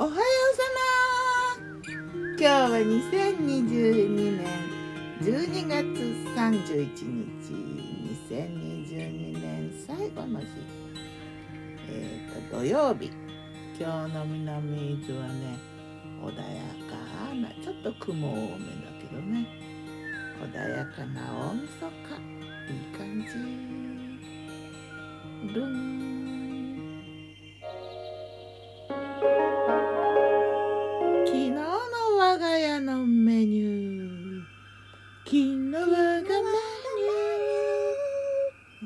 おはようさま今日は2022年12月31日。2022年最後の日。えっ、ー、と土曜日。今日の南伊豆はね穏やかなちょっと雲多めだけどね。穏やかな大晦日いい感じ。ルン。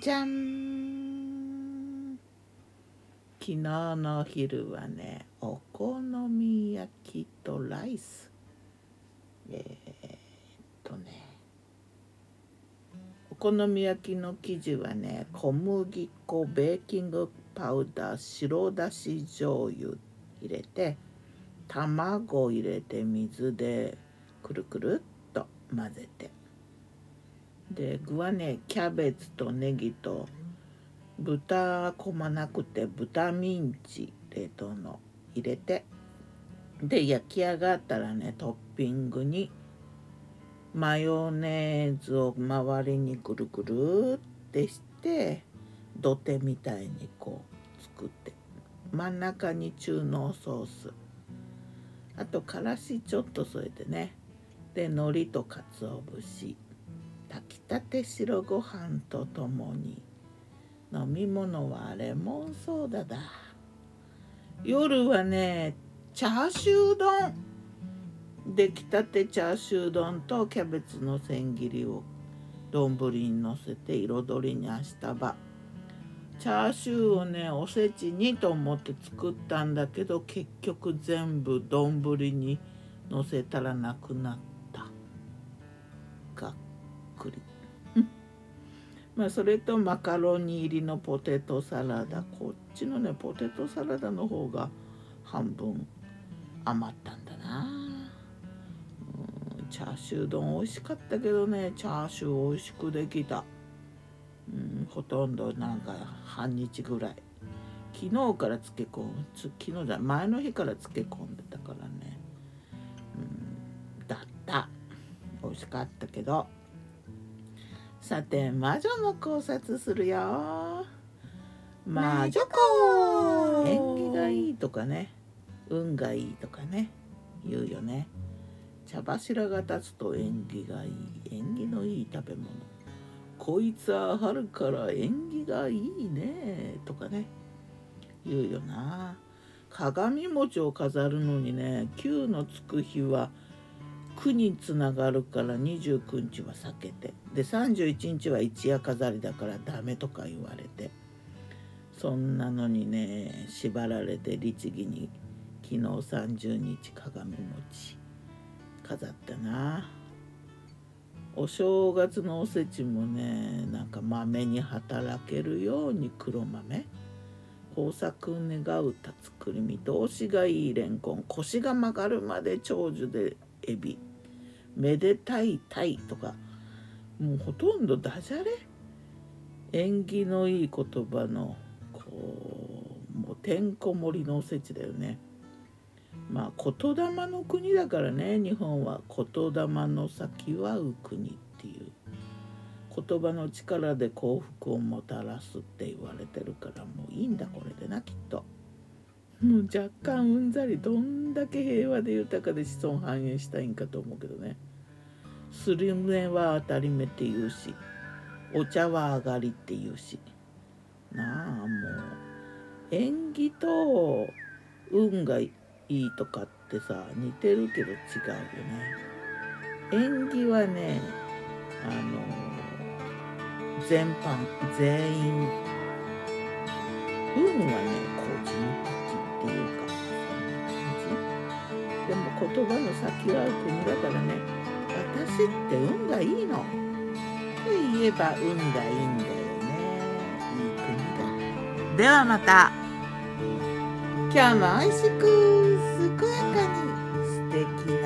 じゃん。昨日の昼はねお好み焼きとライス。えー、っとねお好み焼きの生地はね小麦粉ベーキングパウダー白だし醤油入れて卵入れて水でくるくるっ混ぜて。で具はねキャベツとネギと豚こまなくて豚ミンチ冷凍の入れて。で焼き上がったらねトッピングにマヨネーズを周りにぐるぐるってして土手みたいにこう作って。真ん中に中濃ソース。あとからしちょっと添えてね。で海苔と鰹節炊きたて白ご飯とともに飲み物はレモンソーダだ。夜はねチャーシュー丼。出来たてチャーシュー丼とキャベツの千切りを丼にのせて彩りにあしたば。チャーシューをねおせちにと思って作ったんだけど結局全部丼にのせたらなくなった。くり。まあそれとマカロニ入りのポテトサラダ。こっちのねポテトサラダの方が半分余ったんだな。うんチャーシュー丼美味しかったけどね。チャーシュー美味しくできた。うんほとんどなんか半日ぐらい。昨日から漬け込む。昨日じゃ前の日から漬け込んでたからね。うんだった。美味しかったけどさて魔女の考察するよ。魔女子縁起がいいとかね。運がいいとかね。言うよね。茶柱が立つと縁起がいい。縁起のいい食べ物。こいつは春から縁起がいいねとかね。言うよな。鏡餅を飾るのにね9のつく日は9につながるから29日は避けて。で31日は一夜飾りだからダメとか言われて。そんなのにね縛られて律儀に昨日30日鏡餅飾ったな。お正月のおせちもねなんか豆に働けるように黒豆。豊作願うたつくり見通しがいいレンコン。腰が曲がるまで長寿でエビ。めでたいたいとかもうほとんどダジャレ？縁起のいい言葉のこうもうてんこ盛りのおせちだよね。まあ言霊の国だからね日本は。言霊の先はう国っていう。言葉の力で幸福をもたらすって言われてるからもういいんだこれでなきっと。もう若干うんざりどんだけ平和で豊かで子孫繁栄したいんかと思うけどね。スリムネは当たり目って言うしお茶は上がりって言うし。なあもう。縁起と運がいいとかってさ似てるけど違うよね。縁起はねあの全般全員。運はね個人。っていうかそんな感じでも言葉の先は国だからね。私って運がいいの。って言えば運がいいんだよね。いい国だ。ではまた。今日も美味しく健やかに素敵な